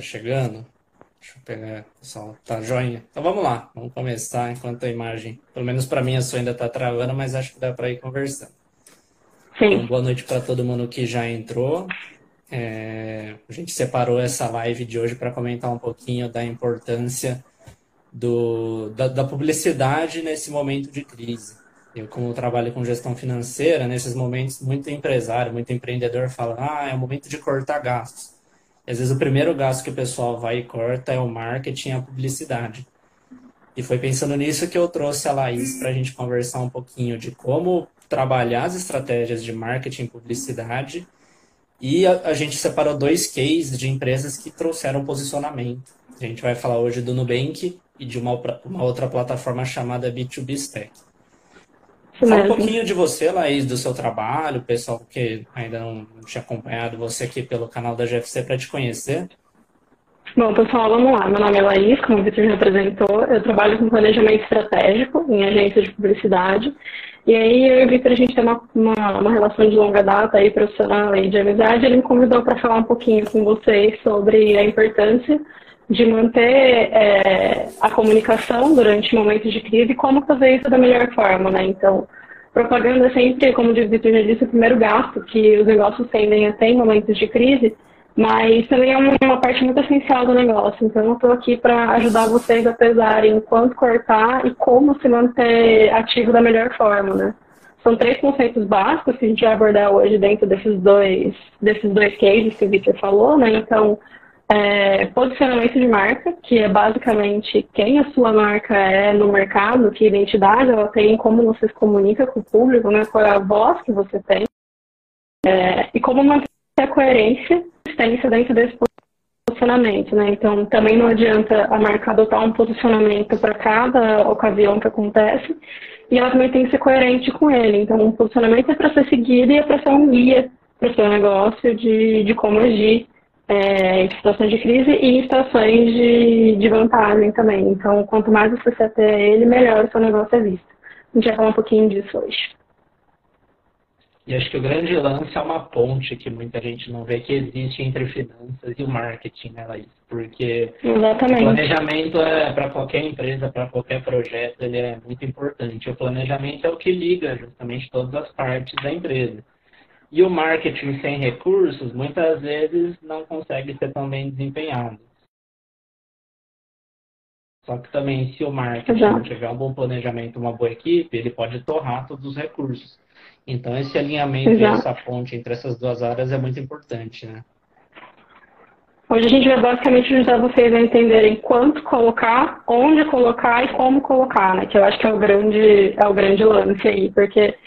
tá chegando. Deixa eu pegar, pessoal. Tá joinha. Então vamos lá, vamos começar enquanto a imagem, pelo menos para mim a sua ainda tá travando, mas acho que dá para ir conversando. Sim. Então, boa noite para todo mundo que já entrou. É, a gente separou essa live de hoje para comentar um pouquinho da importância do, da, da, publicidade nesse momento de crise. Eu, como trabalho com gestão financeira, nesses momentos, muito empresário, muito empreendedor fala: ah, é o momento de cortar gastos. Às vezes, o primeiro gasto que o pessoal vai e corta é o marketing, a publicidade. E foi pensando nisso que eu trouxe a Laís para a gente conversar um pouquinho de como trabalhar as estratégias de marketing e publicidade. E a, a, gente separou dois cases de empresas que trouxeram posicionamento. A gente vai falar hoje do Nubank e de uma, uma outra plataforma chamada B2B Stack. Fala um pouquinho de você, Laís, do seu trabalho, pessoal que ainda não tinha acompanhado você aqui pelo canal da GFC para te conhecer. Bom, pessoal, vamos lá. Meu nome é Laís, como o Vitor já apresentou. Eu trabalho com planejamento estratégico em agência de publicidade. E aí eu e o Vitor, a gente tem uma, uma, uma, relação de longa data aí, profissional e de amizade. Ele me convidou para falar um pouquinho com vocês sobre a importância de manter é, a comunicação durante momentos de crise e como fazer isso da melhor forma, né? Então, propaganda é sempre, como o Vitor já disse, o primeiro gasto que os negócios tendem a ter em momentos de crise, mas também é uma parte muito essencial do negócio. Então, eu estou aqui para ajudar vocês a pesarem quanto cortar e como se manter ativo da melhor forma, né? São três conceitos básicos que a gente vai abordar hoje dentro desses dois, desses dois cases que o Victor falou, né? Então, é, posicionamento de marca, que é basicamente quem a sua marca é no mercado, que identidade ela tem, como você se comunica com o público, né, qual é a voz que você tem, é, e como manter a coerência e dentro desse posicionamento. Né? Então, também não adianta a marca adotar um posicionamento para cada ocasião que acontece, e ela também tem que ser coerente com ele. Então, um posicionamento é para ser seguido e é para ser um guia para o seu negócio de, de como agir é, em situações de crise e em situações de, de vantagem também. Então, quanto mais você até ele, melhor o seu negócio é visto. A gente vai falar um pouquinho disso hoje. E acho que o grande lance é uma ponte que muita gente não vê que existe entre finanças e o marketing, né, Laís? Porque Exatamente. o planejamento é para qualquer empresa, para qualquer projeto, ele é muito importante. O planejamento é o que liga justamente todas as partes da empresa. E o marketing sem recursos, muitas vezes, não consegue ser tão bem desempenhado. Só que também, se o marketing Exato. tiver um bom planejamento, uma boa equipe, ele pode torrar todos os recursos. Então, esse alinhamento Exato. e essa ponte entre essas duas áreas é muito importante, né? Hoje a gente vai basicamente ajudar vocês a entenderem quanto colocar, onde colocar e como colocar, né? Que eu acho que é o grande, é o grande lance aí, porque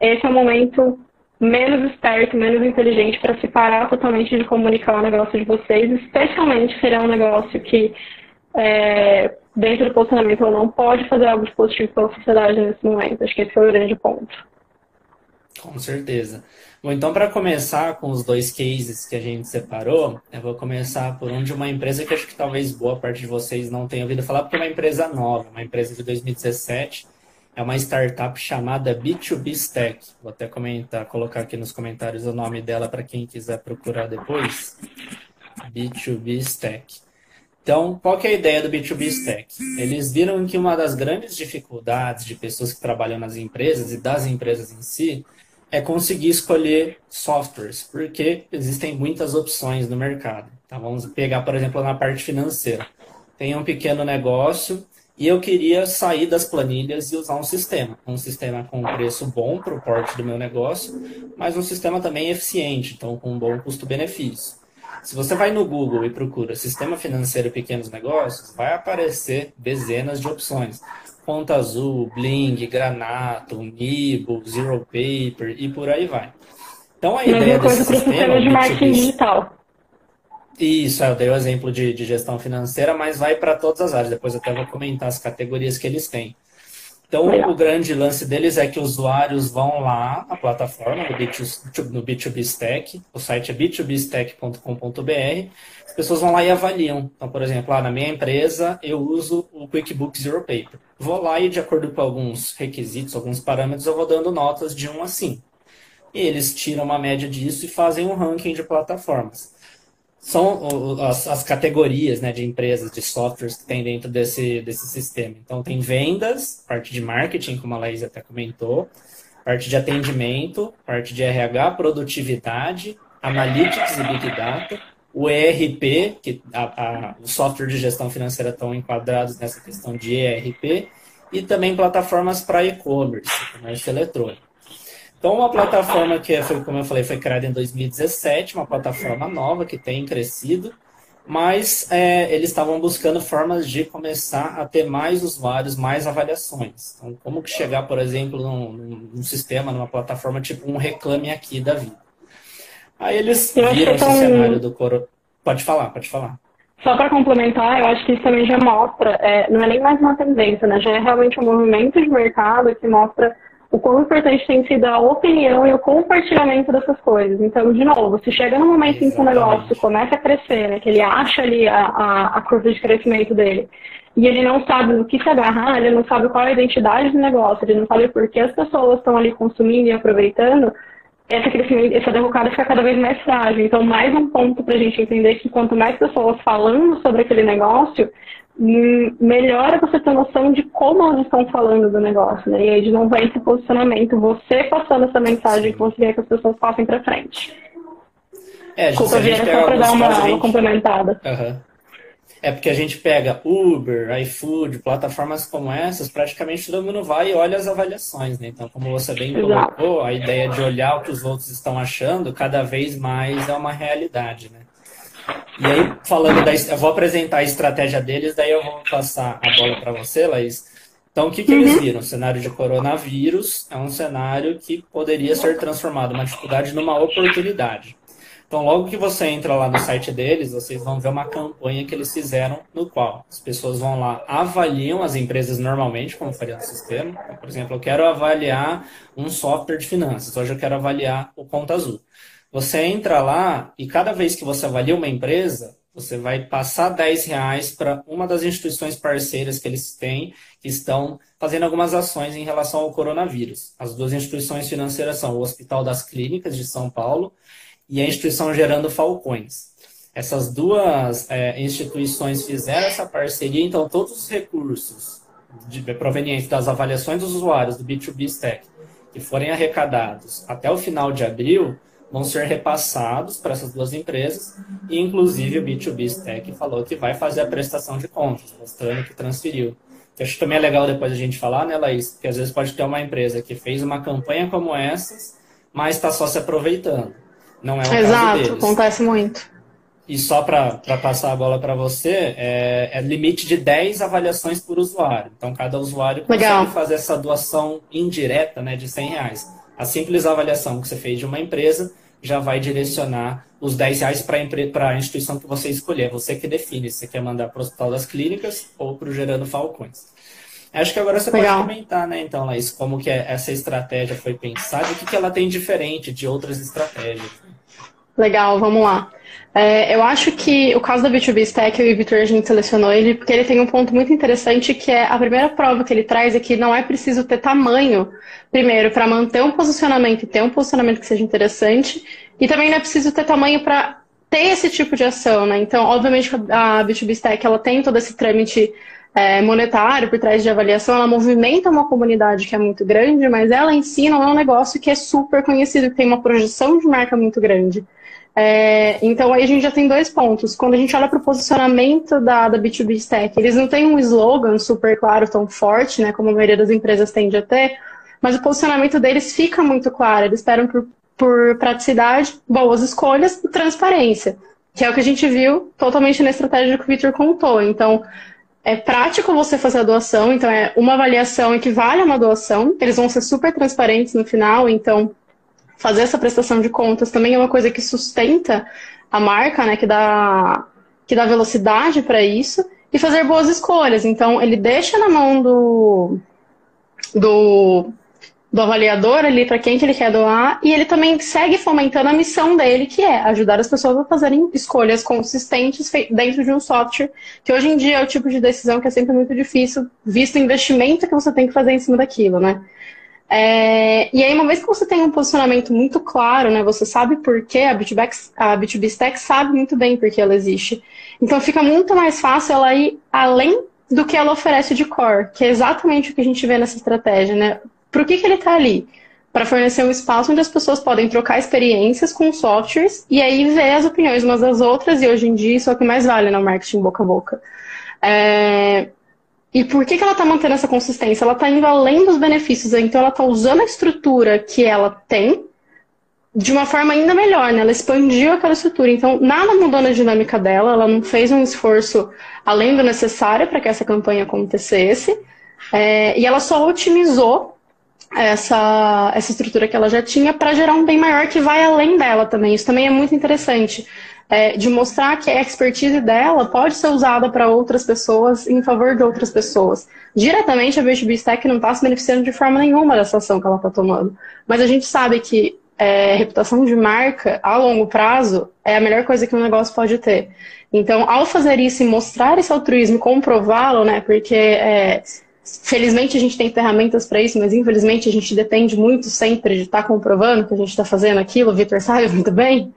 esse é o momento menos esperto, menos inteligente para se parar totalmente de comunicar o negócio de vocês, especialmente se é um negócio que é, dentro do posicionamento não pode fazer algo de positivo para a sociedade nesse momento. Acho que esse foi o grande ponto. Com certeza. Bom, então para começar com os dois cases que a gente separou, eu vou começar por um de uma empresa que acho que talvez boa parte de vocês não tenha ouvido falar, porque é uma empresa nova, uma empresa de 2017, é uma startup chamada B2B Stack. Vou até comentar, colocar aqui nos comentários o nome dela para quem quiser procurar depois. B2B Stack. Então, qual é a ideia do B2B Stack? Eles viram que uma das grandes dificuldades de pessoas que trabalham nas empresas e das empresas em si é conseguir escolher softwares, porque existem muitas opções no mercado. Então, vamos pegar, por exemplo, na parte financeira. Tem um pequeno negócio e eu queria sair das planilhas e usar um sistema. Um sistema com um preço bom para o porte do meu negócio, mas um sistema também eficiente, então com um bom custo-benefício. Se você vai no Google e procura Sistema Financeiro e Pequenos Negócios, vai aparecer dezenas de opções. Conta Azul, Bling, Granato, Nibo, Zero Paper e por aí vai. Então a ideia desse sistema... de marketing digital. Isso, eu dei o exemplo de, de gestão financeira, mas vai para todas as áreas. Depois eu até vou comentar as categorias que eles têm. Então, o grande lance deles é que usuários vão lá na plataforma, no, B2, no B2B Stack, o site é b2bstack.com.br, as pessoas vão lá e avaliam. Então, por exemplo, lá na minha empresa, eu uso o QuickBooks Zero Paper. Vou lá e, de acordo com alguns requisitos, alguns parâmetros, eu vou dando notas de 1 a 5. E eles tiram uma média disso e fazem um ranking de plataformas. São as, as, categorias né, de empresas, de softwares que tem dentro desse, desse sistema. Então, tem vendas, parte de marketing, como a Laís até comentou, parte de atendimento, parte de RH, produtividade, analytics e big data, o ERP, que a, a, o software de gestão financeira estão enquadrados nessa questão de ERP, e também plataformas para e-commerce, comércio eletrônico. Então, uma plataforma que foi, como eu falei, foi criada em 2017, uma plataforma nova que tem crescido, mas é, eles estavam buscando formas de começar a ter mais usuários, mais avaliações. Então, como que chegar, por exemplo, num, num sistema, numa plataforma tipo um Reclame Aqui da vida. Aí eles viram esse cenário do coro. Pode falar, pode falar. Só para complementar, eu acho que isso também já mostra, é, não é nem mais uma tendência, né? Já é realmente um movimento de mercado que mostra o quão importante tem sido a opinião e o compartilhamento dessas coisas. Então, de novo, se chega num momento em que o negócio começa a crescer, né, que ele acha ali a, a, a, curva de crescimento dele, e ele não sabe o que se agarrar, ele não sabe qual é a identidade do negócio, ele não sabe por que as pessoas estão ali consumindo e aproveitando, essa, crescimento, essa derrocada fica cada vez mais frágil. Então, mais um ponto para a gente entender que quanto mais pessoas falando sobre aquele negócio, Melhor é você ter noção de como eles estão falando do negócio, né? E aí de não vai esse posicionamento, você passando essa mensagem que você quer que as pessoas passem para frente. É, Desculpa, Viana, só para dar uma, gente... complementada. Uhum. É porque a gente pega Uber, iFood, plataformas como essas, praticamente todo mundo vai e olha as avaliações, né? Então, como você bem colocou, a ideia de olhar o que os outros estão achando, cada vez mais é uma realidade, né? E aí, falando da. Eu vou apresentar a estratégia deles, daí eu vou passar a bola para você, Laís. Então, o que, que eles uhum. viram? O cenário de coronavírus é um cenário que poderia ser transformado uma dificuldade numa oportunidade. Então, logo que você entra lá no site deles, vocês vão ver uma campanha que eles fizeram, no qual as pessoas vão lá, avaliam as empresas normalmente, como faria no sistema. Então, por exemplo, eu quero avaliar um software de finanças, hoje eu quero avaliar o Conta Azul. Você entra lá e cada vez que você avalia uma empresa, você vai passar 10 reais para uma das instituições parceiras que eles têm, que estão fazendo algumas ações em relação ao coronavírus. As duas instituições financeiras são o Hospital das Clínicas de São Paulo e a instituição Gerando Falcões. Essas duas é, instituições fizeram essa parceria, então todos os recursos de, provenientes das avaliações dos usuários do B2B Stack que forem arrecadados até o final de abril, vão ser repassados para essas duas empresas e, inclusive, o B2B Stack falou que vai fazer a prestação de contas, mostrando que transferiu. Eu acho que também é legal depois a gente falar, né, Laís? Porque às vezes pode ter uma empresa que fez uma campanha como essas, mas está só se aproveitando. Não é o Exato, caso deles. acontece muito. E só para passar a bola para você, é, é, limite de 10 avaliações por usuário. Então, cada usuário Legal. consegue fazer essa doação indireta né, de 100 reais. A simples avaliação que você fez de uma empresa já vai direcionar os 10 reais para a instituição que você escolher. Você que define se você quer mandar para o Hospital das Clínicas ou para o Gerando Falcões. Acho que agora você Legal. pode comentar, né, então, Laís, como que essa estratégia foi pensada e o que, que ela tem diferente de outras estratégias. Legal, vamos lá. É, eu acho que o caso da B2B Stack, o Vitor, a gente selecionou ele porque ele tem um ponto muito interessante que é a primeira prova que ele traz é que não é preciso ter tamanho, primeiro, para manter um posicionamento e ter um posicionamento que seja interessante, e também não é preciso ter tamanho para ter esse tipo de ação, né? Então, obviamente, a B2B Stack, ela tem todo esse trâmite é, monetário por trás de avaliação, ela movimenta uma comunidade que é muito grande, mas ela em si não é um negócio que é super conhecido, que tem uma projeção de marca muito grande. É, então aí a gente já tem dois pontos. Quando a gente olha para o posicionamento da, da B2B Stack, eles não têm um slogan super claro, tão forte, né, como a maioria das empresas tende a ter, mas o posicionamento deles fica muito claro. Eles esperam por, por praticidade, boas escolhas e transparência, que é o que a gente viu totalmente na estratégia que o Victor contou. Então, é prático você fazer a doação, então é uma avaliação equivale a uma doação, eles vão ser super transparentes no final, então fazer essa prestação de contas também é uma coisa que sustenta a marca, né, que dá, que dá velocidade para isso, e fazer boas escolhas. Então, ele deixa na mão do, do, do avaliador ali para quem que ele quer doar, e ele também segue fomentando a missão dele, que é ajudar as pessoas a fazerem escolhas consistentes dentro de um software, que hoje em dia é o tipo de decisão que é sempre muito difícil, visto o investimento que você tem que fazer em cima daquilo, né? É, e aí, uma vez que você tem um posicionamento muito claro, né, você sabe por que a B2B, a B2B Stack sabe muito bem por que ela existe. Então, fica muito mais fácil ela ir além do que ela oferece de core, que é exatamente o que a gente vê nessa estratégia, né? Por que, que ele está ali? Para fornecer um espaço onde as pessoas podem trocar experiências com softwares e aí ver as opiniões umas das outras, e hoje em dia isso é o que mais vale no marketing boca a boca. É, e por que, que ela está mantendo essa consistência? Ela está indo além dos benefícios, então ela está usando a estrutura que ela tem de uma forma ainda melhor, né? Ela expandiu aquela estrutura. Então, nada mudou na dinâmica dela, ela não fez um esforço além do necessário para que essa campanha acontecesse. É, e ela só otimizou essa, essa estrutura que ela já tinha para gerar um bem maior que vai além dela também. Isso também é muito interessante é, de mostrar que a expertise dela pode ser usada para outras pessoas em favor de outras pessoas. Diretamente, a B2B Stack não está se beneficiando de forma nenhuma dessa ação que ela está tomando. Mas a gente sabe que é, reputação de marca a longo prazo é a melhor coisa que um negócio pode ter. Então, ao fazer isso e mostrar esse altruísmo, comprová-lo, né? Porque é, Felizmente a gente tem ferramentas para isso, mas infelizmente a gente depende muito sempre de estar tá comprovando que a gente está fazendo aquilo. O Vitor sabe muito bem.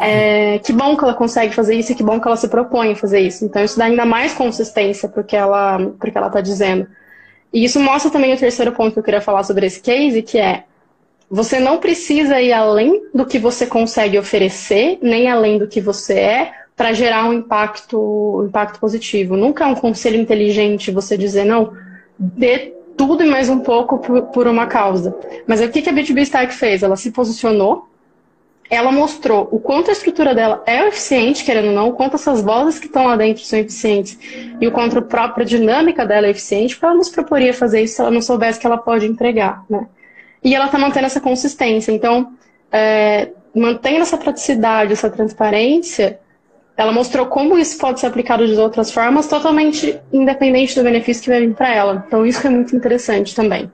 É, que bom que ela consegue fazer isso e que bom que ela se propõe a fazer isso. Então isso dá ainda mais consistência para o que ela está dizendo. E isso mostra também o terceiro ponto que eu queria falar sobre esse case, que é você não precisa ir além do que você consegue oferecer, nem além do que você é, para gerar um impacto, um impacto positivo. Nunca é um conselho inteligente você dizer, não, dê tudo e mais um pouco por, uma causa. Mas o que, que a B2B Stack fez? Ela se posicionou, ela mostrou o quanto a estrutura dela é eficiente, querendo ou não, o quanto essas vozes que estão lá dentro são eficientes e o quanto a própria dinâmica dela é eficiente, porque ela nos proporia fazer isso se ela não soubesse que ela pode entregar, né? E ela está mantendo essa consistência. Então, é, mantendo essa praticidade, essa transparência, ela mostrou como isso pode ser aplicado de outras formas, totalmente independente do benefício que vai vir para ela. Então, isso é muito interessante também.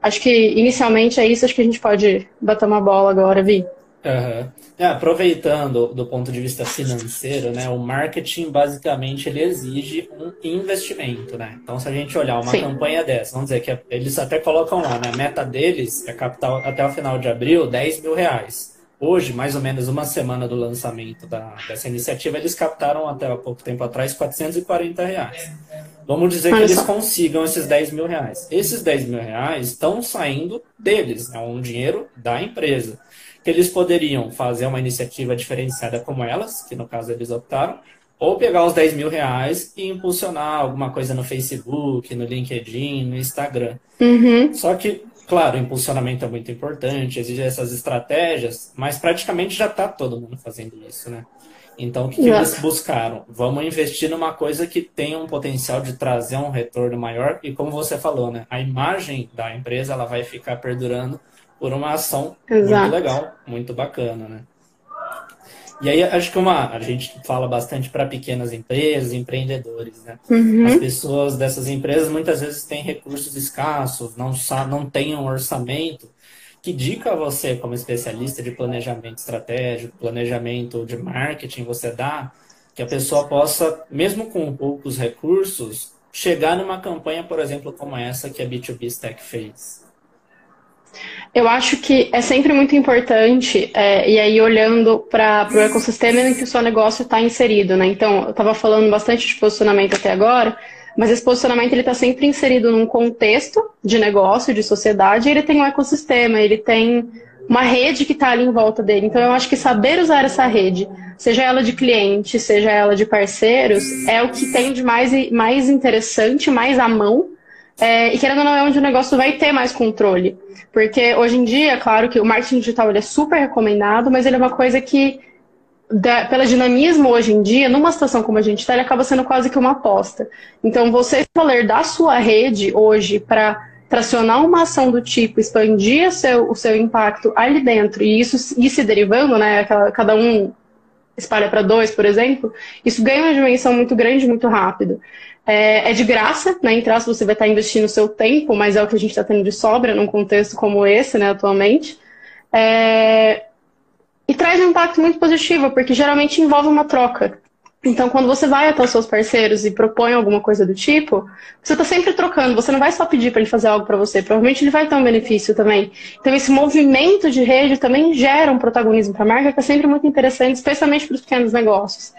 Acho que, inicialmente, é isso. Acho que a gente pode bater uma bola agora, Vi. Uhum. É, aproveitando do ponto de vista financeiro, né, o marketing basicamente ele exige um investimento, né? Então, se a gente olhar uma Sim. campanha dessa, vamos dizer que eles até colocam lá, né, a meta deles é capital até o final de abril 10 mil reais. Hoje, mais ou menos uma semana do lançamento da, dessa iniciativa, eles captaram até há pouco tempo atrás 440 reais. Vamos dizer que eles consigam esses 10 mil reais. Esses 10 mil reais estão saindo deles, é um dinheiro da empresa. Que eles poderiam fazer uma iniciativa diferenciada como elas, que no caso eles optaram, ou pegar os 10 mil reais e impulsionar alguma coisa no Facebook, no LinkedIn, no Instagram. Uhum. Só que Claro, o impulsionamento é muito importante, exige essas estratégias, mas praticamente já está todo mundo fazendo isso, né? Então, o que, que eles buscaram? Vamos investir numa coisa que tenha um potencial de trazer um retorno maior e, como você falou, né? A imagem da empresa ela vai ficar perdurando por uma ação Exato. muito legal, muito bacana, né? E aí acho que uma a gente fala bastante para pequenas empresas, empreendedores, né? Uhum. As pessoas dessas empresas muitas vezes têm recursos escassos, não não têm um orçamento. Que dica você, como especialista de planejamento estratégico, planejamento de marketing, você dá que a pessoa possa, mesmo com poucos recursos, chegar numa campanha, por exemplo, como essa que a B2B Stack fez? Eu acho que é sempre muito importante, é, e aí olhando para o ecossistema em que o seu negócio está inserido, né? Então, eu estava falando bastante de posicionamento até agora, mas esse posicionamento ele está sempre inserido num contexto de negócio, de sociedade, e ele tem um ecossistema, ele tem uma rede que está ali em volta dele. Então, eu acho que saber usar essa rede, seja ela de cliente, seja ela de parceiros, é o que tem de mais, mais interessante, mais à mão é, e querendo ou não, é onde o negócio vai ter mais controle. Porque hoje em dia, claro que o marketing digital ele é super recomendado, mas ele é uma coisa que, da, pela dinamismo hoje em dia, numa situação como a gente está, ele acaba sendo quase que uma aposta. Então, você escolher da sua rede hoje para tracionar uma ação do tipo, expandir o seu, o seu impacto ali dentro e isso ir se derivando, né? Cada um espalha para dois, por exemplo, isso ganha uma dimensão muito grande, muito rápido. É, é de graça, né? Em traço, você vai estar investindo o seu tempo, mas é o que a gente está tendo de sobra num contexto como esse, né, atualmente. É, e traz um impacto muito positivo, porque geralmente envolve uma troca. Então, quando você vai até os seus parceiros e propõe alguma coisa do tipo, você está sempre trocando. Você não vai só pedir para ele fazer algo para você. Provavelmente ele vai ter um benefício também. Então, esse movimento de rede também gera um protagonismo para a marca que é sempre muito interessante, especialmente para os pequenos negócios.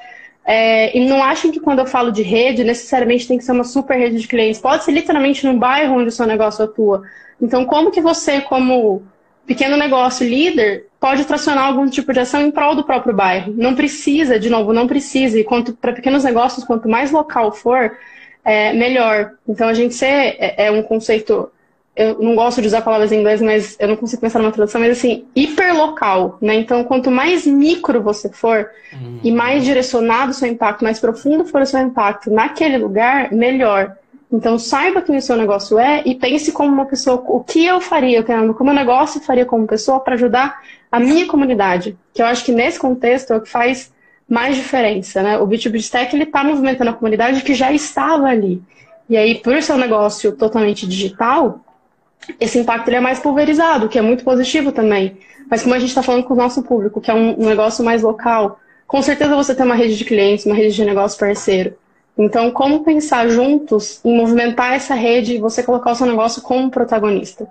É, e não achem que quando eu falo de rede, necessariamente tem que ser uma super rede de clientes. Pode ser literalmente no bairro onde o seu negócio atua. Então, como que você, como pequeno negócio líder, pode tracionar algum tipo de ação em prol do próprio bairro. Não precisa, de novo, não precisa. E para pequenos negócios, quanto mais local for, é, melhor. Então, a gente ser é, é, um conceito. Eu não gosto de usar palavras em inglês, mas eu não consigo pensar numa tradução, mas assim, hiperlocal, né? Então, quanto mais micro você for uhum. e mais direcionado o seu impacto, mais profundo for o seu impacto naquele lugar, melhor. Então, saiba quem o seu negócio é e pense como uma pessoa, o que eu faria, como o negócio faria como pessoa para ajudar a minha comunidade. Que eu acho que nesse contexto é o que faz mais diferença, né? O B2B Stack, ele está movimentando a comunidade que já estava ali. E aí, por ser um negócio totalmente digital, esse impacto ele é mais pulverizado, que é muito positivo também. Mas como a gente está falando com o nosso público, que é um, um negócio mais local, com certeza você tem uma rede de clientes, uma rede de negócio parceiro. Então, como pensar juntos em movimentar essa rede e você colocar o seu negócio como protagonista?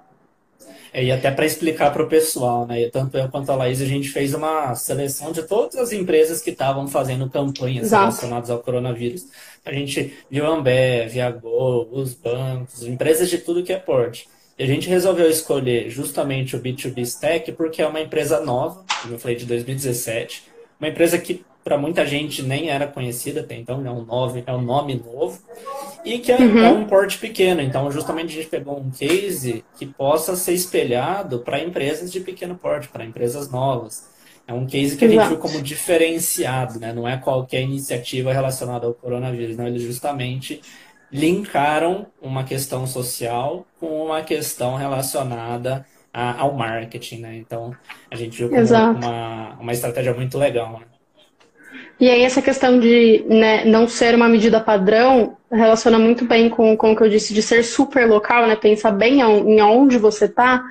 É, e até para explicar para o pessoal, né? Tanto eu quanto a Laís, a gente fez uma seleção de todas as empresas que estavam fazendo campanhas Exato. relacionadas ao coronavírus. A gente viu a Ambev, a Gol, os bancos, empresas de tudo que é porte. E a gente resolveu escolher justamente o B2B Stack porque é uma empresa nova, como eu falei, de 2017. Uma empresa que para muita gente nem era conhecida até então, é um nome, é um nome novo, e que é, uhum. é, um porte pequeno. Então, justamente a gente pegou um case que possa ser espelhado para empresas de pequeno porte, para empresas novas. É um case que a gente viu como diferenciado, né? Não é qualquer iniciativa relacionada ao coronavírus, não. Eles justamente linkaram uma questão social com uma questão relacionada a, ao marketing, né? Então, a gente viu como uma, uma estratégia muito legal, né? E aí essa questão de né, não ser uma medida padrão relaciona muito bem com, com o que eu disse de ser super local, né? Pensar bem em onde você está,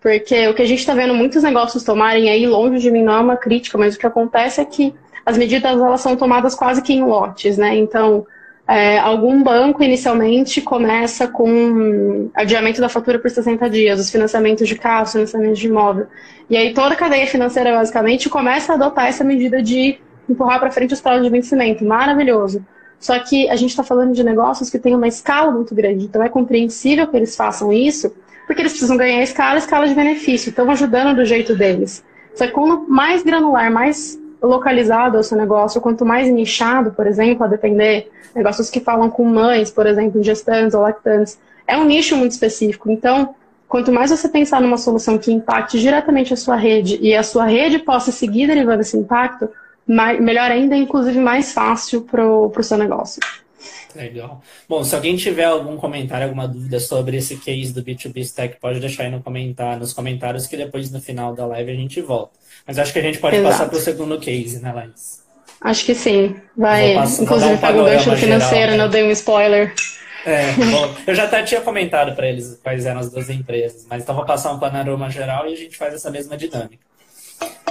porque o que a gente está vendo muitos negócios tomarem aí, longe de mim não é uma crítica, mas o que acontece é que as medidas elas são tomadas quase que em lotes, né? Então, é, algum banco inicialmente começa com adiamento da fatura por 60 dias, os financiamentos de carro, os financiamentos de imóvel. E aí toda a cadeia financeira basicamente começa a adotar essa medida de empurrar para frente os prazos de vencimento. Maravilhoso. Só que a gente está falando de negócios que têm uma escala muito grande. Então é compreensível que eles façam isso, porque eles precisam ganhar escala, escala de benefício. Estão ajudando do jeito deles. Só que quanto mais granular, mais localizado é o seu negócio, quanto mais nichado, por exemplo, a depender, negócios que falam com mães, por exemplo, gestantes ou lactantes, é um nicho muito específico. Então, quanto mais você pensar numa solução que impacte diretamente a sua rede e a sua rede possa seguir derivando esse impacto, mais, melhor ainda, inclusive mais fácil para o seu negócio. Legal. Bom, se alguém tiver algum comentário, alguma dúvida sobre esse case do B2B Stack, pode deixar aí no comentário, nos comentários que depois no final da live a gente volta. Mas acho que a gente pode Exato. passar para o segundo case, né, Laís? Acho que sim. Vai, passar, inclusive, pega o gancho financeiro, não dei um spoiler. É, bom, eu já até tinha comentado para eles quais eram as duas empresas, mas então vou passar um panorama geral e a gente faz essa mesma dinâmica.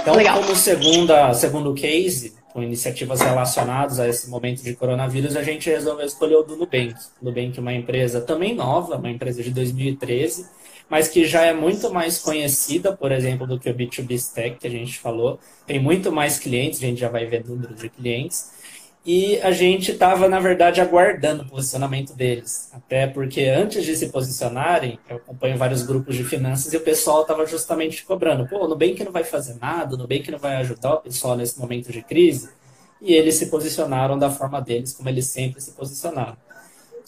Então, Legal. como segunda, segundo case, com iniciativas relacionadas a esse momento de coronavírus, a gente resolveu escolher o do Nubank. Nubank é uma empresa também nova, uma empresa de 2013, mas que já é muito mais conhecida, por exemplo, do que o B2B Stack, que a gente falou. Tem muito mais clientes, a gente já vai ver número de clientes. E a gente estava, na verdade, aguardando o posicionamento deles. Até porque antes de se posicionarem, eu acompanho vários grupos de finanças e o pessoal estava justamente cobrando. Pô, o Nubank não vai fazer nada, o Nubank não vai ajudar o pessoal nesse momento de crise. E eles se posicionaram da forma deles, como eles sempre se posicionaram.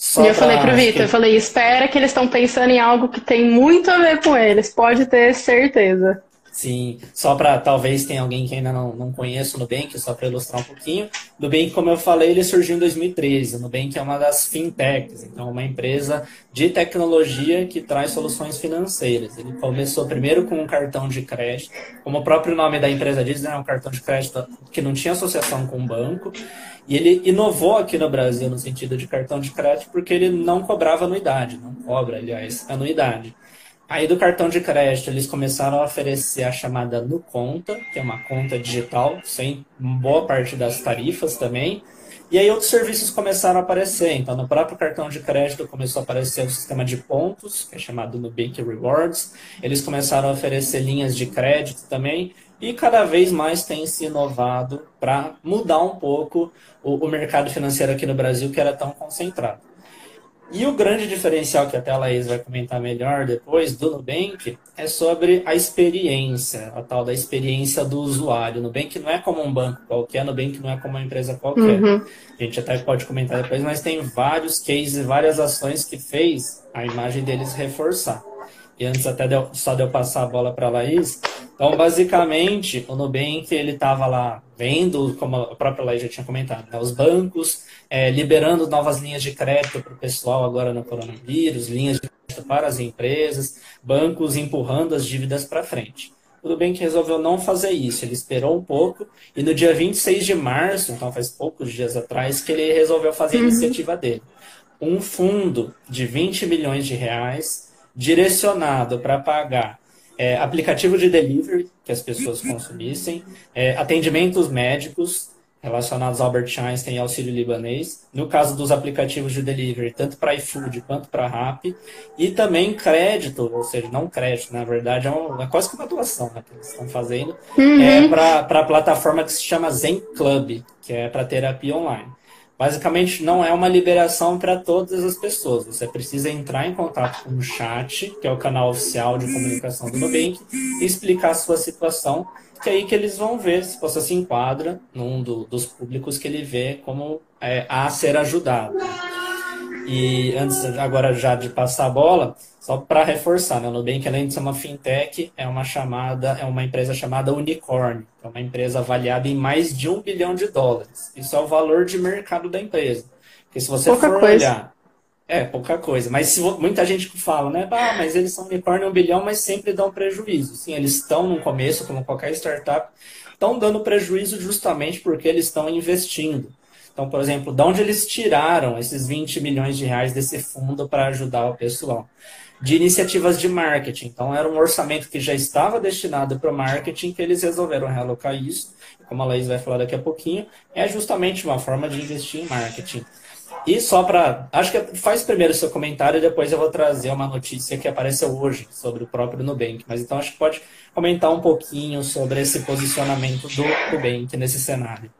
Só e eu falei pro Vitor, que... eu falei, espera que eles estão pensando em algo que tem muito a ver com eles, pode ter certeza. Sim, só para talvez tenha alguém que ainda não, não conheça o Nubank, só para ilustrar um pouquinho. Nubank, como eu falei, ele surgiu em 2013. O Nubank é uma das fintechs, então uma empresa de tecnologia que traz soluções financeiras. Ele começou primeiro com um cartão de crédito, como o próprio nome da empresa diz, é um cartão de crédito que não tinha associação com o banco. E ele inovou aqui no Brasil no sentido de cartão de crédito porque ele não cobrava anuidade, não cobra, aliás, anuidade. Aí do cartão de crédito eles começaram a oferecer a chamada No Conta, que é uma conta digital, sem boa parte das tarifas também. E aí outros serviços começaram a aparecer. Então, no próprio cartão de crédito começou a aparecer o sistema de pontos, que é chamado Nubank Rewards. Eles começaram a oferecer linhas de crédito também. E cada vez mais tem se inovado para mudar um pouco o, o mercado financeiro aqui no Brasil, que era tão concentrado. E o grande diferencial que até a Laís vai comentar melhor depois do Nubank é sobre a experiência, a tal da experiência do usuário. O Nubank não é como um banco qualquer, o Nubank não é como uma empresa qualquer. Uhum. A gente até pode comentar depois, mas tem vários cases, várias ações que fez a imagem deles reforçar. E antes até de eu, só de eu passar a bola para a Laís, então basicamente o Nubank ele estava lá vendo, como a própria Laís já tinha comentado, né, os bancos é, liberando novas linhas de crédito para o pessoal agora no coronavírus, linhas de crédito para as empresas, bancos empurrando as dívidas para frente. O Nubank resolveu não fazer isso, ele esperou um pouco e no dia 26 de março, então faz poucos dias atrás, que ele resolveu fazer a uhum. iniciativa dele. Um fundo de 20 milhões de reais direcionado para pagar é, aplicativo de delivery que as pessoas consumissem, é, atendimentos médicos relacionados ao Albert Einstein e auxílio libanês, no caso dos aplicativos de delivery, tanto para iFood quanto para Rappi, e também crédito, ou seja, não crédito, na verdade é, um, é quase que uma doação né, que eles estão fazendo, uhum. é, para a plataforma que se chama Zen Club, que é para terapia online. Basicamente, não é uma liberação para todas as pessoas. Você precisa entrar em contato com o chat, que é o canal oficial de comunicação do Nubank, e explicar a sua situação, que é aí que eles vão ver se você se enquadra num do, dos públicos que ele vê como é, a ser ajudado. E antes, agora já de passar a bola, só para reforçar, né? O Nubank, além de ser uma fintech, é uma chamada, é uma empresa chamada Unicorn, é uma empresa avaliada em mais de um bilhão de dólares. Isso é o valor de mercado da empresa. Porque se você pouca for coisa. olhar, é pouca coisa. Mas se, muita gente fala, né? Ah, mas eles são unicórnio um bilhão, mas sempre dão prejuízo. Sim, eles estão no começo, como qualquer startup, estão dando prejuízo justamente porque eles estão investindo. Então, por exemplo, de onde eles tiraram esses 20 milhões de reais desse fundo para ajudar o pessoal? De iniciativas de marketing. Então, era um orçamento que já estava destinado para o marketing, que eles resolveram realocar isso. Como a Laís vai falar daqui a pouquinho, é justamente uma forma de investir em marketing. E só para. Acho que faz primeiro o seu comentário e depois eu vou trazer uma notícia que apareceu hoje sobre o próprio Nubank. Mas então acho que pode comentar um pouquinho sobre esse posicionamento do Nubank nesse cenário.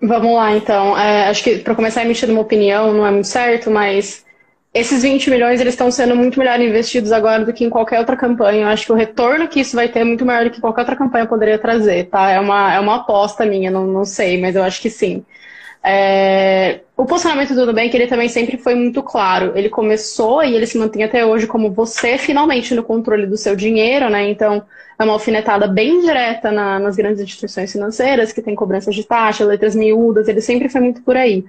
Vamos lá, então. É, acho que para começar a emitir uma opinião não é muito certo, mas esses 20 milhões eles estão sendo muito melhor investidos agora do que em qualquer outra campanha. Eu acho que o retorno que isso vai ter é muito maior do que qualquer outra campanha poderia trazer, tá? É uma, é uma aposta minha, não, não sei, mas eu acho que sim. É... O posicionamento do Nubank ele também sempre foi muito claro. Ele começou e ele se mantém até hoje como você finalmente no controle do seu dinheiro, né? Então é uma alfinetada bem direta na, nas grandes instituições financeiras que tem cobranças de taxa, letras miúdas. Ele sempre foi muito por aí.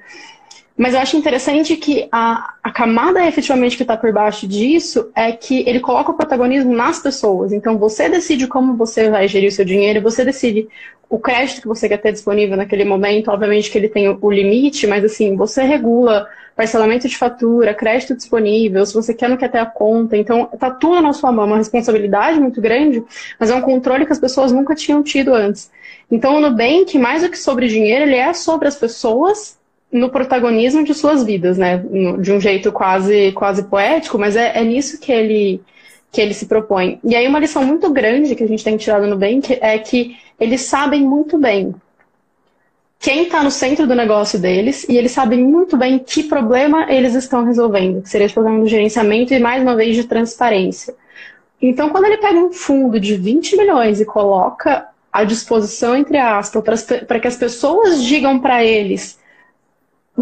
Mas eu acho interessante que a, a camada efetivamente que está por baixo disso é que ele coloca o protagonismo nas pessoas. Então você decide como você vai gerir o seu dinheiro, você decide o crédito que você quer ter disponível naquele momento. Obviamente que ele tem o limite, mas assim, você regula parcelamento de fatura, crédito disponível, se você quer ou não quer ter a conta. Então, tá tudo na sua mão, uma responsabilidade muito grande, mas é um controle que as pessoas nunca tinham tido antes. Então, o Nubank, mais do que sobre dinheiro, ele é sobre as pessoas no protagonismo de suas vidas, né? De um jeito quase, quase poético, mas é, é nisso que ele, que ele se propõe. E aí uma lição muito grande que a gente tem tirado no Nubank é que eles sabem muito bem quem está no centro do negócio deles e eles sabem muito bem que problema eles estão resolvendo, que seria o problema do gerenciamento e, mais uma vez, de transparência. Então, quando ele pega um fundo de 20 milhões e coloca à disposição, entre aspas, para que as pessoas digam para eles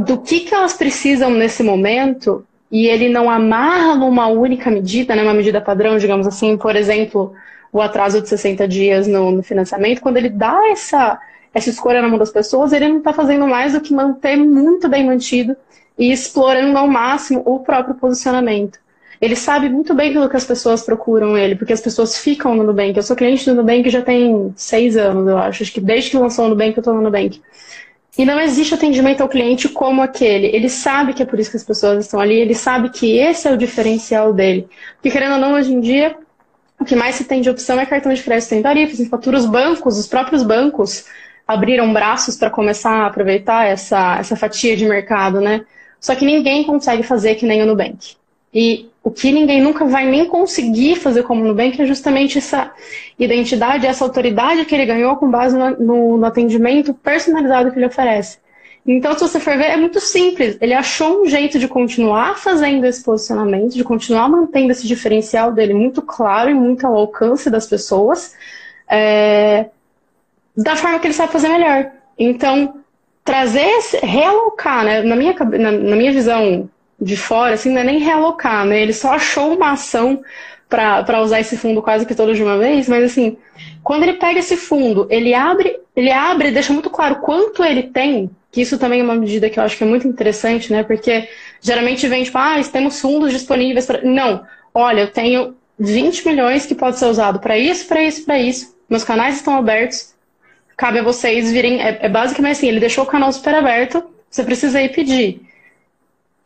do que, que elas precisam nesse momento e ele não amarra numa única medida, né, uma medida padrão, digamos assim, por exemplo, o atraso de 60 dias no, no financiamento, quando ele dá essa, essa escolha na mão das pessoas, ele não está fazendo mais do que manter muito bem mantido e explorando ao máximo o próprio posicionamento. Ele sabe muito bem pelo que as pessoas procuram ele, porque as pessoas ficam no Nubank. Eu sou cliente do Nubank já tem seis anos, eu acho. Acho que desde que lançou o Nubank eu estou no Nubank. E não existe atendimento ao cliente como aquele. Ele sabe que é por isso que as pessoas estão ali, ele sabe que esse é o diferencial dele. Porque, querendo ou não, hoje em dia, o que mais se tem de opção é cartão de crédito sem tarifas, em fatura. Os bancos, os próprios bancos, abriram braços para começar a aproveitar essa, essa fatia de mercado, né? Só que ninguém consegue fazer que nem o Nubank. E o que ninguém nunca vai nem conseguir fazer como o Nubank é justamente essa identidade, essa autoridade que ele ganhou com base no, no, no atendimento personalizado que ele oferece. Então, se você for ver, é muito simples. Ele achou um jeito de continuar fazendo esse posicionamento, de continuar mantendo esse diferencial dele muito claro e muito ao alcance das pessoas, é, da forma que ele sabe fazer melhor. Então, trazer, esse, realocar, né? Na minha, na, na minha visão de fora, assim, não é nem realocar, né? Ele só achou uma ação para usar esse fundo quase que todo de uma vez, mas assim, quando ele pega esse fundo, ele abre, ele abre e deixa muito claro quanto ele tem que isso também é uma medida que eu acho que é muito interessante, né? Porque geralmente vem tipo, ah, temos fundos disponíveis para. Não, olha, eu tenho 20 milhões que pode ser usado para isso, para isso, para isso. Meus canais estão abertos. Cabe a vocês virem. É, é basicamente assim, ele deixou o canal super aberto, você precisa ir pedir.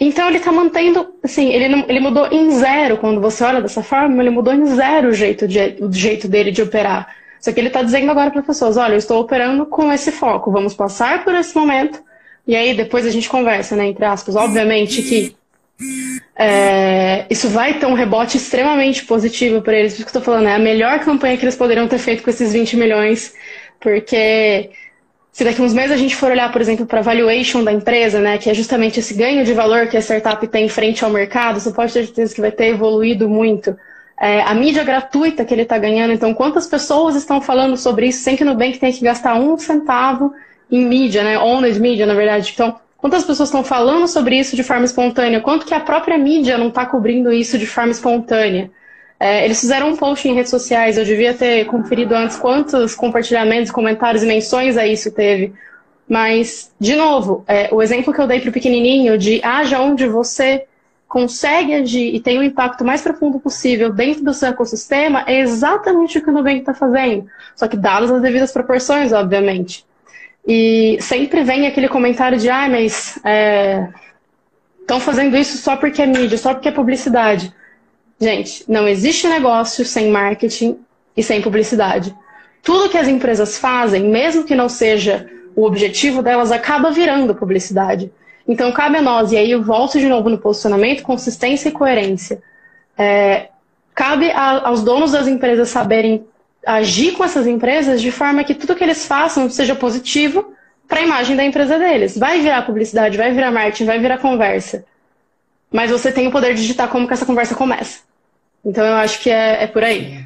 Então ele está mantendo, assim, ele, não, ele mudou em zero, quando você olha dessa forma, ele mudou em zero o jeito, de, o jeito dele de operar. Só que ele está dizendo agora para as pessoas: olha, eu estou operando com esse foco, vamos passar por esse momento, e aí depois a gente conversa, né? Entre aspas. Obviamente que é, isso vai ter um rebote extremamente positivo para eles. Por isso que eu estou falando, é a melhor campanha que eles poderiam ter feito com esses 20 milhões, porque se daqui uns meses a gente for olhar, por exemplo, para a valuation da empresa, né, que é justamente esse ganho de valor que a startup tem frente ao mercado, você pode ter certeza que vai ter evoluído muito é, a mídia gratuita que ele está ganhando. Então, quantas pessoas estão falando sobre isso sem que o Nubank tenha que gastar um centavo em mídia, né? Owned mídia, na verdade. Então, quantas pessoas estão falando sobre isso de forma espontânea? Quanto que a própria mídia não está cobrindo isso de forma espontânea? É, eles fizeram um post em redes sociais, eu devia ter conferido antes quantos compartilhamentos, comentários e menções a isso teve. Mas, de novo, é, o exemplo que eu dei para o pequenininho de haja onde você consegue agir e tem o um impacto mais profundo possível dentro do seu ecossistema, é exatamente o que o Nubank está fazendo. Só que dadas as devidas proporções, obviamente. E sempre vem aquele comentário de, ah, mas estão é, fazendo isso só porque é mídia, só porque é publicidade. Gente, não existe negócio sem marketing e sem publicidade. Tudo que as empresas fazem, mesmo que não seja o objetivo delas, acaba virando publicidade. Então, cabe a nós, e aí eu volto de novo no posicionamento, consistência e coerência. É, cabe a, aos donos das empresas saberem agir com essas empresas de forma que tudo que eles façam seja positivo para a imagem da empresa deles. Vai virar publicidade, vai virar marketing, vai virar conversa. Mas você tem o poder de digitar como que essa conversa começa. Então eu acho que é, é por aí.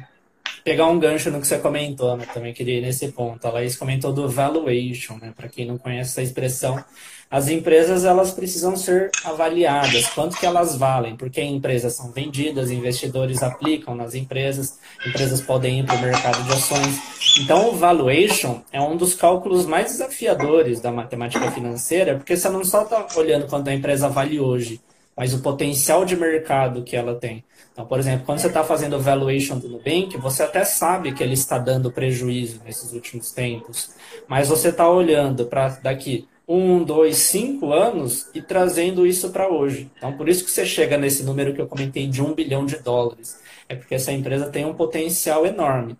Pegar um gancho no que você comentou, né? Também queria ir nesse ponto. A Laís comentou do valuation, né? Para quem não conhece essa expressão, as empresas elas precisam ser avaliadas, quanto que elas valem, porque empresas são vendidas, investidores aplicam nas empresas, empresas podem ir para o mercado de ações. Então, o valuation é um dos cálculos mais desafiadores da matemática financeira, porque você não só está olhando quanto a empresa vale hoje, mas o potencial de mercado que ela tem. Então, por exemplo, quando você está fazendo o valuation do Nubank, você até sabe que ele está dando prejuízo nesses últimos tempos, mas você está olhando para daqui um, dois, cinco anos e trazendo isso para hoje. Então, por isso que você chega nesse número que eu comentei de um bilhão de dólares. É porque essa empresa tem um potencial enorme.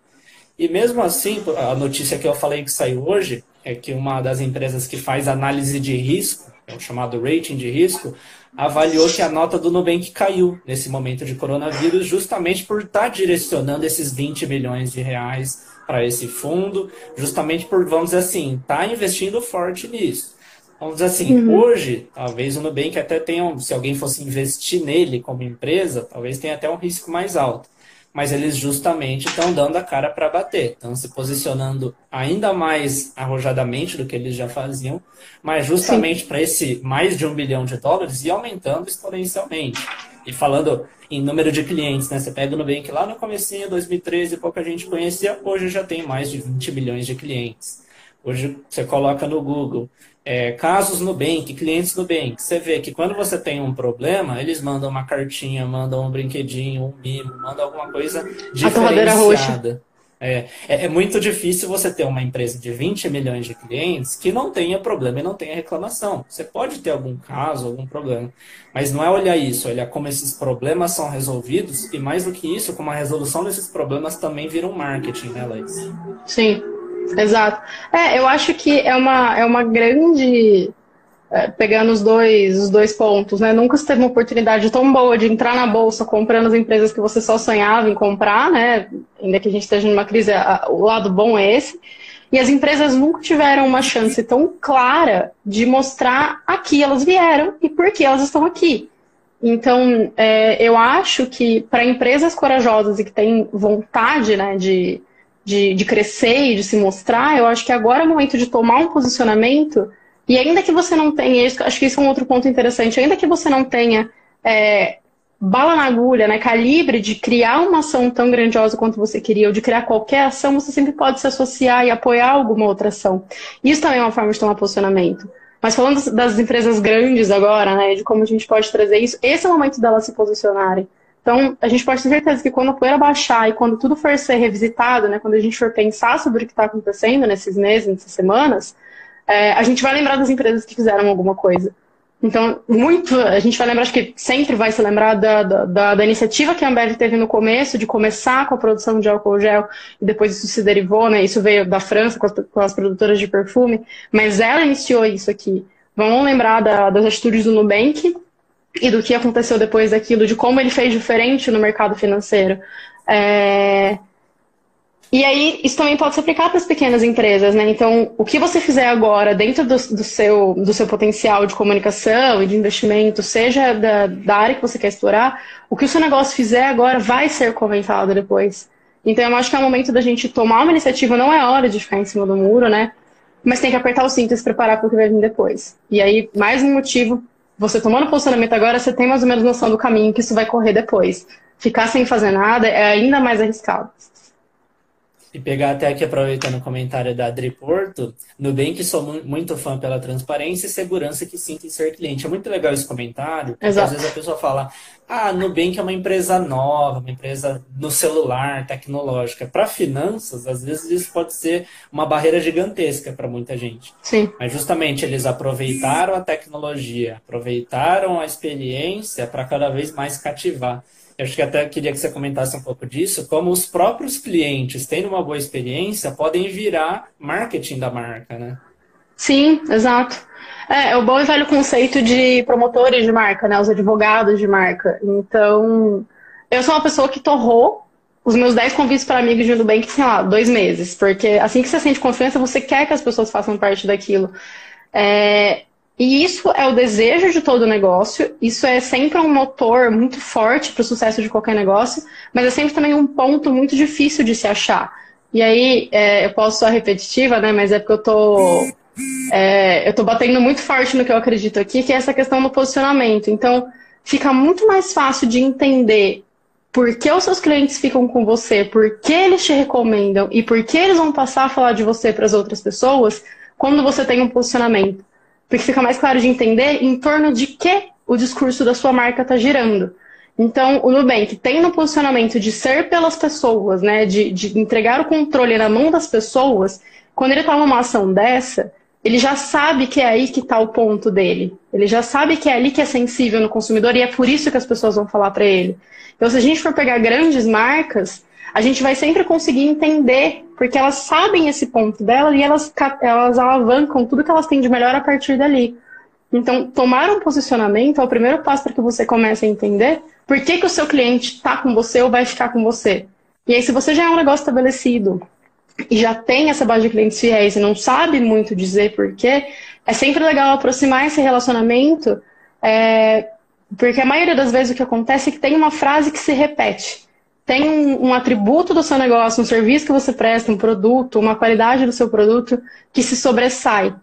E mesmo assim, a notícia que eu falei que saiu hoje é que uma das empresas que faz análise de risco, é o chamado rating de risco, avaliou que a nota do Nubank caiu nesse momento de coronavírus, justamente por estar tá direcionando esses 20 milhões de reais para esse fundo, justamente por, vamos dizer assim, estar tá investindo forte nisso. Vamos dizer assim, uhum. hoje, talvez o Nubank até tenha, se alguém fosse investir nele como empresa, talvez tenha até um risco mais alto. Mas eles justamente estão dando a cara para bater, estão se posicionando ainda mais arrojadamente do que eles já faziam, mas justamente para esse mais de um bilhão de dólares e aumentando exponencialmente. E falando em número de clientes, né? Você pega o Nubank lá no comecinho, 2013, pouca gente conhecia, hoje já tem mais de 20 milhões de clientes. Hoje você coloca no Google é, casos Nubank, clientes Nubank, você vê que quando você tem um problema, eles mandam uma cartinha, mandam um brinquedinho, um mimo, mandam alguma coisa diferenciada. É, é, é, muito difícil você ter uma empresa de 20 milhões de clientes que não tenha problema e não tenha reclamação. Você pode ter algum caso, algum problema, mas não é olhar isso, olhar como esses problemas são resolvidos e mais do que isso, como a resolução desses problemas também vira um marketing, né, Laís? Sim, Exato. É, eu acho que é uma, é uma grande. É, pegando os dois, os dois pontos, né? Nunca se teve uma oportunidade tão boa de entrar na bolsa comprando as empresas que você só sonhava em comprar, né? Ainda que a gente esteja numa crise, a, o lado bom é esse. E as empresas nunca tiveram uma chance tão clara de mostrar a que elas vieram e por que elas estão aqui. Então, é, eu acho que para empresas corajosas e que têm vontade né, de, de, de, crescer e de se mostrar, eu acho que agora é o momento de tomar um posicionamento. E ainda que você não tenha, acho que isso é um outro ponto interessante, ainda que você não tenha é, bala na agulha, né, calibre de criar uma ação tão grandiosa quanto você queria, ou de criar qualquer ação, você sempre pode se associar e apoiar alguma outra ação. Isso também é uma forma de tomar posicionamento. Mas falando das empresas grandes agora, né, de como a gente pode trazer isso, esse é o momento delas se posicionarem. Então, a gente pode ter certeza que quando a poeira baixar e quando tudo for ser revisitado, né, quando a gente for pensar sobre o que está acontecendo nesses meses, nessas semanas, é, a gente vai lembrar das empresas que fizeram alguma coisa. Então, muito, a gente vai lembrar, acho que sempre vai se lembrar da, da, da, iniciativa que a Ambev teve no começo, de começar com a produção de álcool gel, e depois isso se derivou, né? Isso veio da França, com as, com as produtoras de perfume, mas ela iniciou isso aqui. Vamos lembrar da, das atitudes do Nubank e do que aconteceu depois daquilo, de como ele fez diferente no mercado financeiro. É, e aí, isso também pode se aplicar para as pequenas empresas, né? Então, o que você fizer agora dentro do, do, seu, do seu potencial de comunicação e de investimento, seja da, da área que você quer explorar, o que o seu negócio fizer agora vai ser comentado depois. Então, eu acho que é o momento da gente tomar uma iniciativa, não é hora de ficar em cima do muro, né? Mas tem que apertar o cinto e se preparar para o que vai vir depois. E aí, mais um motivo, você tomando posicionamento agora, você tem mais ou menos noção do caminho que isso vai correr depois. Ficar sem fazer nada é ainda mais arriscado. E pegar até aqui, aproveitando o comentário da Adri Porto, Nubank sou muito fã pela transparência e segurança que sinto em ser cliente. É muito legal esse comentário, porque Exato. às vezes a pessoa fala, ah, Nubank é uma empresa nova, uma empresa no celular, tecnológica. Para finanças, às vezes isso pode ser uma barreira gigantesca para muita gente. Sim. Mas justamente eles aproveitaram a tecnologia, aproveitaram a experiência para cada vez mais cativar. Acho que até queria que você comentasse um pouco disso, como os próprios clientes, tendo uma boa experiência, podem virar marketing da marca, né? Sim, exato. É, é o bom e velho conceito de promotores de marca, né? Os advogados de marca. Então, eu sou uma pessoa que torrou os meus 10 convites para amigos de Nubank, sei lá, dois meses. Porque assim que você sente confiança, você quer que as pessoas façam parte daquilo. É, e isso é o desejo de todo negócio, isso é sempre um motor muito forte para o sucesso de qualquer negócio, mas é sempre também um ponto muito difícil de se achar. E aí, é, eu posso ser repetitiva, né? Mas é porque eu tô, é, eu tô batendo muito forte no que eu acredito aqui, que é essa questão do posicionamento. Então, fica muito mais fácil de entender por que os seus clientes ficam com você, por que eles te recomendam e por que eles vão passar a falar de você para as outras pessoas quando você tem um posicionamento porque fica mais claro de entender em torno de que o discurso da sua marca está girando. Então, o Nubank tem no posicionamento de ser pelas pessoas, né, de, de entregar o controle na mão das pessoas, quando ele toma uma ação dessa, ele já sabe que é aí que está o ponto dele. Ele já sabe que é ali que é sensível no consumidor e é por isso que as pessoas vão falar para ele. Então, se a gente for pegar grandes marcas, a gente vai sempre conseguir entender, porque elas sabem esse ponto dela e elas, elas alavancam tudo que elas têm de melhor a partir dali. Então, tomar um posicionamento é o primeiro passo para que você comece a entender por que, que o seu cliente está com você ou vai ficar com você. E aí, se você já é um negócio estabelecido e já tem essa base de clientes fiéis e não sabe muito dizer por quê, é sempre legal aproximar esse relacionamento, é, porque a maioria das vezes o que acontece é que tem uma frase que se repete tem um, um, atributo do seu negócio, um serviço que você presta, um produto, uma qualidade do seu produto que se sobressai.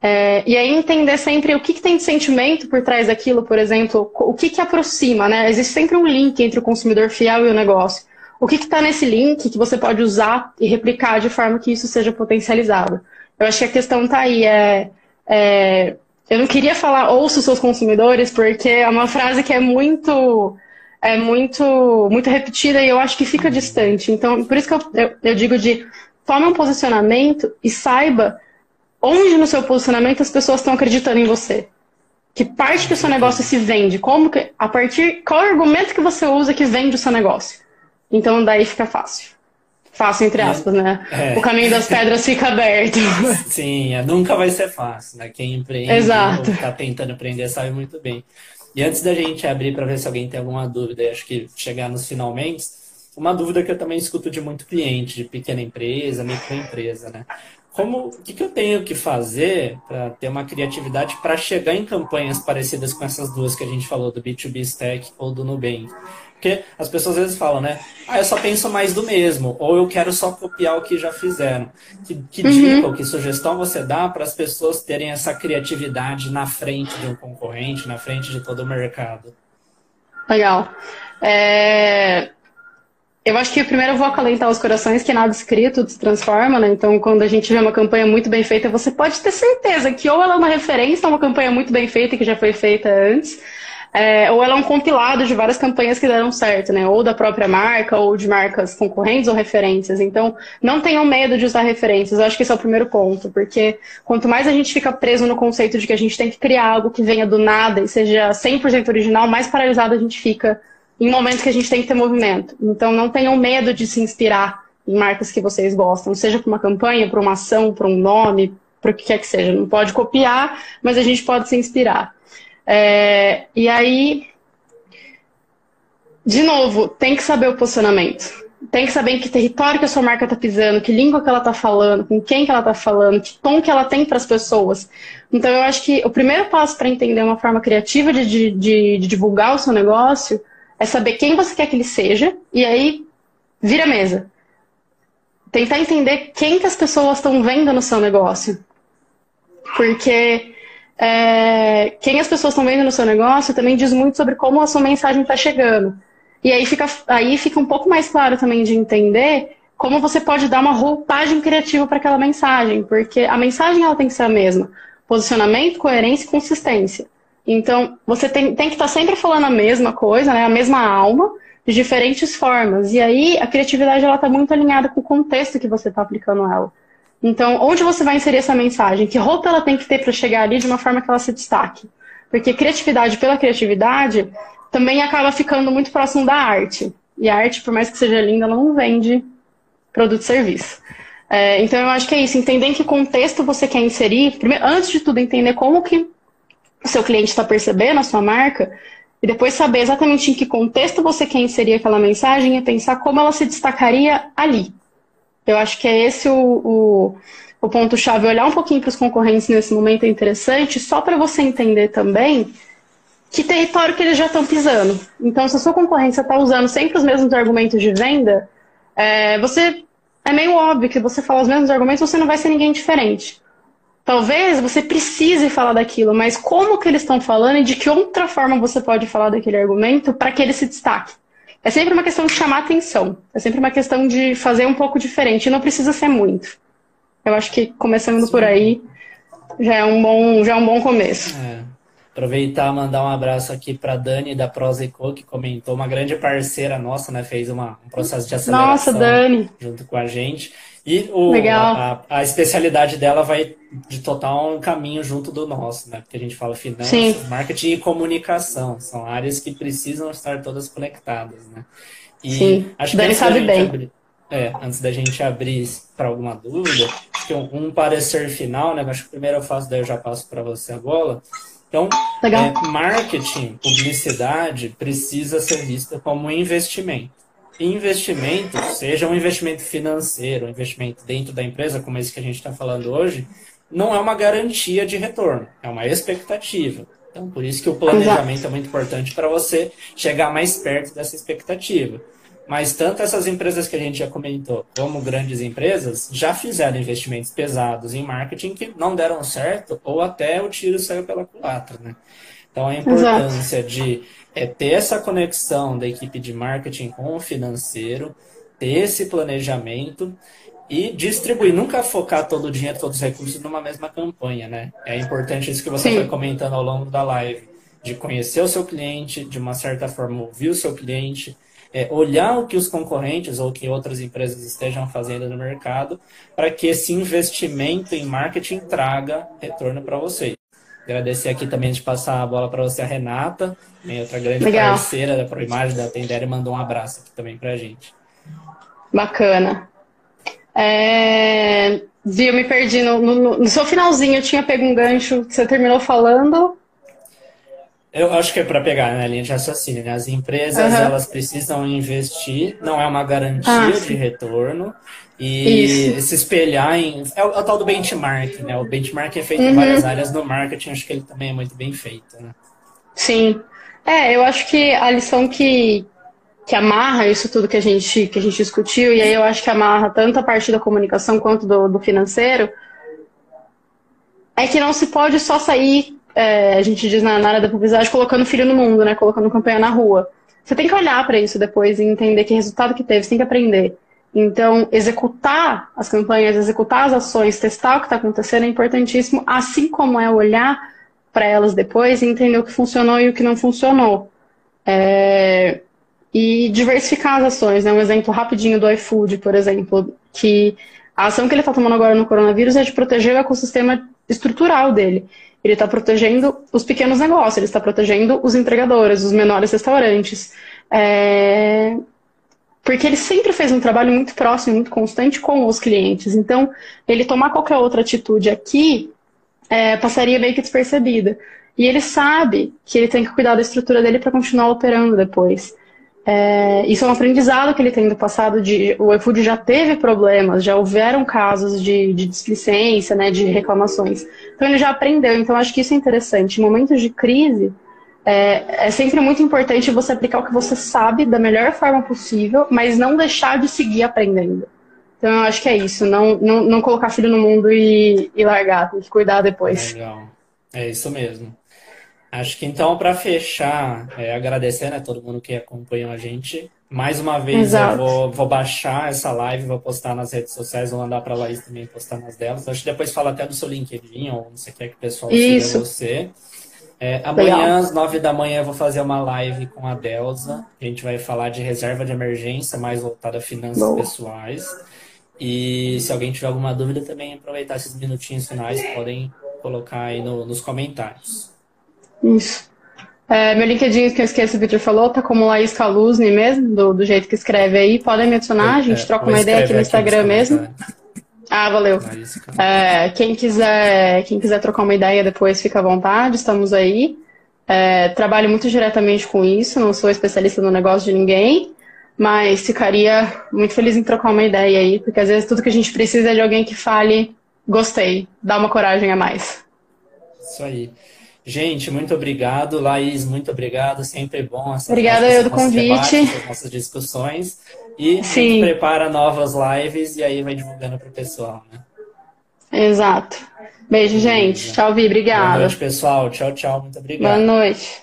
É, e aí entender sempre o que, que, tem de sentimento por trás daquilo, por exemplo, o que, que aproxima, né? Existe sempre um link entre o consumidor fiel e o negócio. O que está nesse link que você pode usar e replicar de forma que isso seja potencializado? Eu acho que a questão está aí. É, é, eu não queria falar ouça os seus consumidores, porque é uma frase que é muito é muito, muito repetida e eu acho que fica distante. Então, por isso que eu, eu, eu digo de tome um posicionamento e saiba onde no seu posicionamento as pessoas estão acreditando em você. Que parte que o seu negócio se vende, como que, a partir, qual é o argumento que você usa que vende o seu negócio. Então daí fica fácil. Fácil, entre aspas, né? É. O caminho das pedras fica aberto. Sim, é, nunca vai ser fácil, né? Quem empreende Exato. está tentando empreender sabe muito bem. E antes da gente abrir para ver se alguém tem alguma dúvida, acho que chegar nos finalmente, uma dúvida que eu também escuto de muito cliente, de pequena empresa, microempresa, né? Como, o que, que eu tenho que fazer para ter uma criatividade para chegar em campanhas parecidas com essas duas que a gente falou, do B2B Stack ou do Nubank? Porque as pessoas às vezes falam, né? Ah, eu só penso mais do mesmo, ou eu quero só copiar o que já fizeram. Que, que uhum. dica ou que sugestão você dá para as pessoas terem essa criatividade na frente de um concorrente, na frente de todo o mercado? Legal. É... Eu acho que primeiro eu vou acalentar os corações que nada escrito se transforma, né? Então, quando a gente vê uma campanha muito bem feita, você pode ter certeza que ou ela é uma referência a uma campanha muito bem feita que já foi feita antes, é, ou ela é um compilado de várias campanhas que deram certo, né? Ou da própria marca, ou de marcas concorrentes ou referências. Então, não tenham medo de usar referências. Eu acho que esse é o primeiro ponto, porque quanto mais a gente fica preso no conceito de que a gente tem que criar algo que venha do nada e seja 100% original, mais paralisado a gente fica em momentos que a gente tem que ter movimento. Então, não tenham medo de se inspirar em marcas que vocês gostam, seja para uma campanha, para uma ação, para um nome, para o que quer que seja. Não pode copiar, mas a gente pode se inspirar. É, e aí, de novo, tem que saber o posicionamento. Tem que saber em que território que a sua marca está pisando, que língua que ela está falando, com quem que ela está falando, que tom que ela tem para as pessoas. Então, eu acho que o primeiro passo para entender uma forma criativa de, de, de, de divulgar o seu negócio é saber quem você quer que ele seja e aí vira mesa. Tentar entender quem que as pessoas estão vendo no seu negócio. Porque é, quem as pessoas estão vendo no seu negócio também diz muito sobre como a sua mensagem está chegando. E aí fica, aí fica um pouco mais claro também de entender como você pode dar uma roupagem criativa para aquela mensagem, porque a mensagem ela tem que ser a mesma: posicionamento, coerência e consistência. Então, você tem, tem que estar tá sempre falando a mesma coisa, né, a mesma alma, de diferentes formas. E aí, a criatividade está muito alinhada com o contexto que você está aplicando ela. Então, onde você vai inserir essa mensagem? Que roupa ela tem que ter para chegar ali de uma forma que ela se destaque? Porque criatividade pela criatividade também acaba ficando muito próximo da arte. E a arte, por mais que seja linda, ela não vende produto e serviço. É, então, eu acho que é isso. Entender em que contexto você quer inserir. Primeiro, antes de tudo, entender como que o seu cliente está percebendo a sua marca. E depois saber exatamente em que contexto você quer inserir aquela mensagem e pensar como ela se destacaria ali. Eu acho que é esse o, o, o ponto-chave. Olhar um pouquinho para os concorrentes nesse momento é interessante, só para você entender também que território que eles já estão pisando. Então, se a sua concorrência está usando sempre os mesmos argumentos de venda, é, você é meio óbvio que você falar os mesmos argumentos, você não vai ser ninguém diferente. Talvez você precise falar daquilo, mas como que eles estão falando e de que outra forma você pode falar daquele argumento para que ele se destaque? É sempre uma questão de chamar atenção. É sempre uma questão de fazer um pouco diferente. E não precisa ser muito. Eu acho que começando Sim. por aí já é um bom, já é um bom começo. É. Aproveitar e mandar um abraço aqui para Dani da Proseco, que comentou, uma grande parceira nossa, né? Fez uma, um processo de aceleração nossa, Dani. junto com a gente. E o, a, a, especialidade dela vai de total um caminho junto do nosso, né? Porque a gente fala finanças, Sim. marketing e comunicação. São áreas que precisam estar todas conectadas, né? E Sim, acho que sabe bem. Abrir, é, antes da gente abrir para alguma dúvida, que um, um, parecer final, né? Acho que primeiro eu faço, daí eu já passo para você a bola. Então, é, marketing, publicidade precisa ser vista como um investimento investimento, seja um investimento financeiro, um investimento dentro da empresa, como esse que a gente está falando hoje, não é uma garantia de retorno, é uma expectativa. Então, por isso que o planejamento Exato. é muito importante para você chegar mais perto dessa expectativa. Mas tanto essas empresas que a gente já comentou, como grandes empresas, já fizeram investimentos pesados em marketing que não deram certo, ou até o tiro saiu pela culatra, né? Então, a importância Exato. de é ter essa conexão da equipe de marketing com o financeiro, ter esse planejamento e distribuir, nunca focar todo o dinheiro, todos os recursos numa mesma campanha, né? É importante isso que você Sim. foi comentando ao longo da live, de conhecer o seu cliente, de uma certa forma ouvir o seu cliente, é, olhar o que os concorrentes ou que outras empresas estejam fazendo no mercado, para que esse investimento em marketing traga retorno para vocês. Agradecer aqui também de passar a bola para você, a Renata, outra grande parceira da ProImagem da Tendere, mandou um abraço aqui também para a gente. Bacana. É... Vi, eu me perdi. No, no, no, seu finalzinho eu tinha pego um gancho que você terminou falando. Eu acho que é para pegar na né, linha de raciocínio. Né? As empresas uhum. elas precisam investir, não é uma garantia ah, de retorno. E Isso. se espelhar em. É o, é o, tal do benchmark, né? O benchmark é feito uhum. em várias áreas do marketing, acho que ele também é muito bem feito. Né? Sim. É, eu acho que a lição que, que amarra isso tudo que a gente, que a gente discutiu, e aí eu acho que amarra tanto a parte da comunicação quanto do, do financeiro, é que não se pode só sair, é, a gente diz na, na área da publicidade, colocando filho no mundo, né? Colocando campanha na rua. Você tem que olhar para isso depois e entender que resultado que teve, você tem que aprender. Então, executar as campanhas, executar as ações, testar o que está acontecendo é importantíssimo, assim como é olhar para elas depois e entender o que funcionou e o que não funcionou. É, e diversificar as ações. Né? Um exemplo rapidinho do iFood, por exemplo, que a ação que ele está tomando agora no coronavírus é de proteger o ecossistema estrutural dele. Ele está protegendo os pequenos negócios, ele está protegendo os entregadores, os menores restaurantes. É... Porque ele sempre fez um trabalho muito próximo, muito constante com os clientes. Então, ele tomar qualquer outra atitude aqui é, passaria meio que despercebida. E ele sabe que ele tem que cuidar da estrutura dele para continuar operando depois. É, isso é um aprendizado que ele tem do passado. De, o iFood já teve problemas, já houveram casos de, de displicência, né, de reclamações. Então ele já aprendeu. Então acho que isso é interessante. Em momentos de crise, é, é, sempre muito importante você aplicar o que você sabe da melhor forma possível, mas não deixar de seguir aprendendo. Então eu acho que é isso. Não, não, não colocar filho no mundo e, e largar, tem que cuidar depois. Legal. É isso mesmo. Acho que então, para fechar, é, agradecer a né, todo mundo que acompanhou a gente. Mais uma vez, eu vou, vou, baixar essa live, vou postar nas redes sociais, vou mandar para a Laís também postar nas delas. Acho que depois fala até do seu LinkedIn, ou você quer que o pessoal siga você. É, amanhã, Legal. às nove da manhã, eu vou fazer uma live com a Delza. A gente vai falar de reserva de emergência, mais voltada a finanças Boa. pessoais. E se alguém tiver alguma dúvida, também aproveitar esses minutinhos finais, podem colocar aí no, nos comentários. Isso. É, meu LinkedIn, que eu esqueci, o Victor falou, tá como Laís Caluzne mesmo, do, do jeito que escreve aí. Podem me adicionar, a gente é, troca uma ideia aqui no Instagram aqui mesmo. Ah, valeu. É, quem, quiser, quem quiser trocar uma ideia depois, fica à vontade, estamos aí. É, trabalho muito diretamente com isso, não sou especialista no negócio de ninguém, mas ficaria muito feliz em trocar uma ideia aí, porque às vezes tudo que a gente precisa é de alguém que fale, gostei, dá uma coragem a mais. Isso aí. Gente, muito obrigado. Laís, muito obrigado. Sempre bom Obrigada eu do convite. Debates, nossas discussões. E Sim. a gente prepara novas lives e aí vai divulgando para o pessoal, né? Exato. Beijo, gente. Tchau, Vi. Obrigada. Boa noite, pessoal. Tchau, tchau. Muito obrigado. Boa noite.